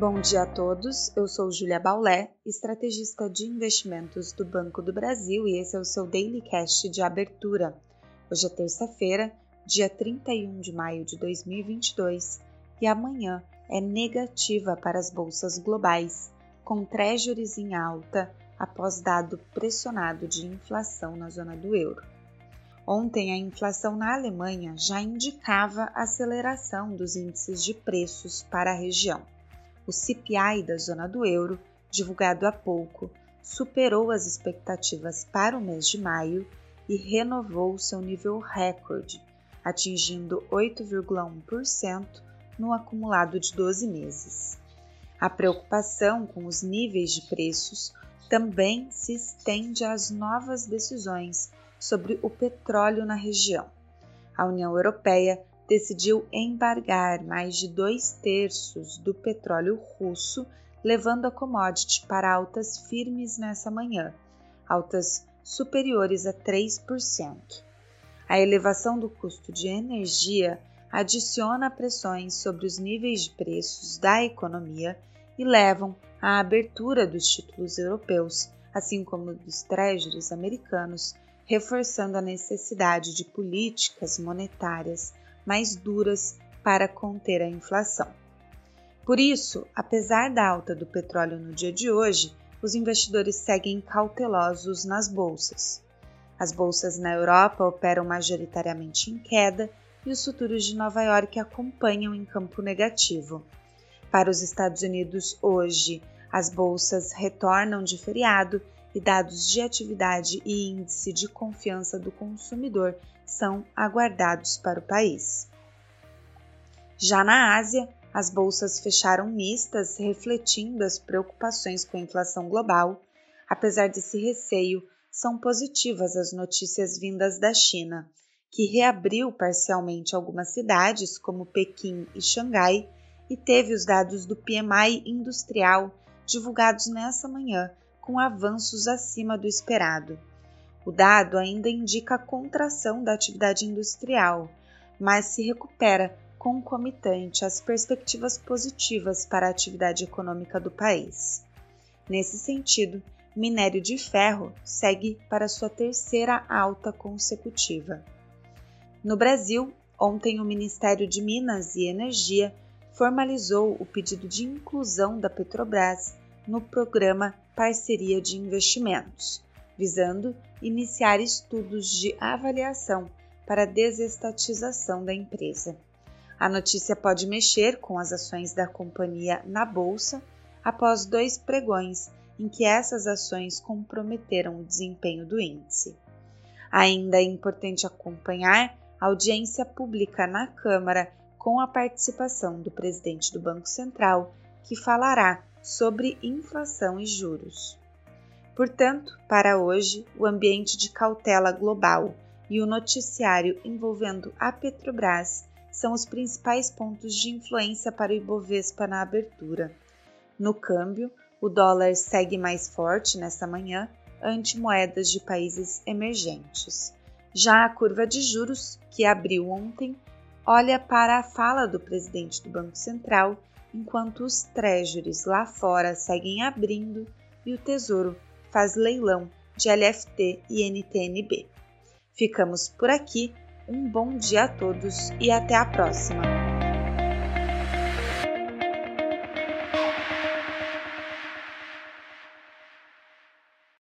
Bom dia a todos, eu sou Julia Baulé, estrategista de investimentos do Banco do Brasil e esse é o seu Daily Cast de abertura. Hoje é terça-feira, dia 31 de maio de 2022 e amanhã é negativa para as bolsas globais, com treasuries em alta após dado pressionado de inflação na zona do euro. Ontem, a inflação na Alemanha já indicava aceleração dos índices de preços para a região. O CPI da zona do euro, divulgado há pouco, superou as expectativas para o mês de maio e renovou seu nível recorde, atingindo 8,1% no acumulado de 12 meses. A preocupação com os níveis de preços também se estende às novas decisões sobre o petróleo na região. A União Europeia decidiu embargar mais de dois terços do petróleo russo, levando a commodity para altas firmes nessa manhã, altas superiores a 3%. A elevação do custo de energia adiciona pressões sobre os níveis de preços da economia e levam à abertura dos títulos europeus, assim como dos treasuries americanos, reforçando a necessidade de políticas monetárias mais duras para conter a inflação. Por isso, apesar da alta do petróleo no dia de hoje, os investidores seguem cautelosos nas bolsas. As bolsas na Europa operam majoritariamente em queda e os futuros de Nova York acompanham em campo negativo. Para os Estados Unidos, hoje, as bolsas retornam de feriado e dados de atividade e índice de confiança do consumidor são aguardados para o país. Já na Ásia, as bolsas fecharam mistas, refletindo as preocupações com a inflação global. Apesar desse receio, são positivas as notícias vindas da China, que reabriu parcialmente algumas cidades, como Pequim e Xangai, e teve os dados do PMI industrial divulgados nessa manhã, com avanços acima do esperado. O dado ainda indica a contração da atividade industrial, mas se recupera concomitante às perspectivas positivas para a atividade econômica do país. Nesse sentido, minério de ferro segue para sua terceira alta consecutiva. No Brasil, ontem o Ministério de Minas e Energia formalizou o pedido de inclusão da Petrobras no programa Parceria de Investimentos, visando iniciar estudos de avaliação para desestatização da empresa. A notícia pode mexer com as ações da companhia na bolsa após dois pregões em que essas ações comprometeram o desempenho do índice. Ainda é importante acompanhar a audiência pública na Câmara com a participação do presidente do Banco Central, que falará sobre inflação e juros. Portanto, para hoje, o ambiente de cautela global e o noticiário envolvendo a Petrobras são os principais pontos de influência para o Ibovespa na abertura. No câmbio, o dólar segue mais forte nesta manhã ante moedas de países emergentes. Já a curva de juros, que abriu ontem, olha para a fala do presidente do Banco Central enquanto os treasuries lá fora seguem abrindo e o Tesouro faz leilão de LFT e NTNB. Ficamos por aqui, um bom dia a todos e até a próxima!